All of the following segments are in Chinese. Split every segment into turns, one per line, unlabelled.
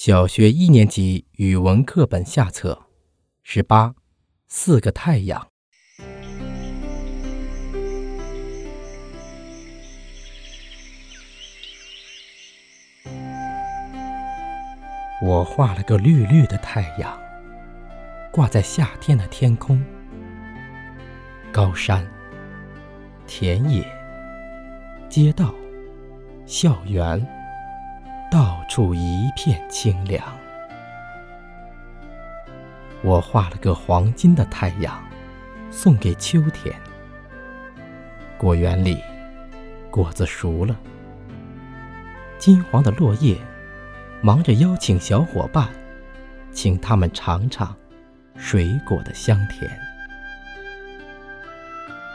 小学一年级语文课本下册，十八，四个太阳。我画了个绿绿的太阳，挂在夏天的天空。高山、田野、街道、校园，处一片清凉。我画了个黄金的太阳，送给秋天。果园里，果子熟了，金黄的落叶。忙着邀请小伙伴，请他们尝尝水果的香甜。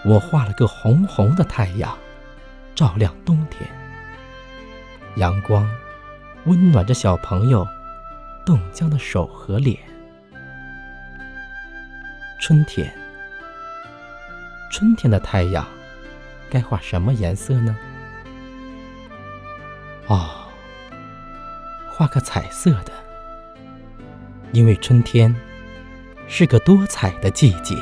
我画了个红红的太阳，照亮冬天。阳光温暖着小朋友冻僵的手和脸。春天，春天的太阳该画什么颜色呢？哦。画个彩色的，因为春天是个多彩的季节。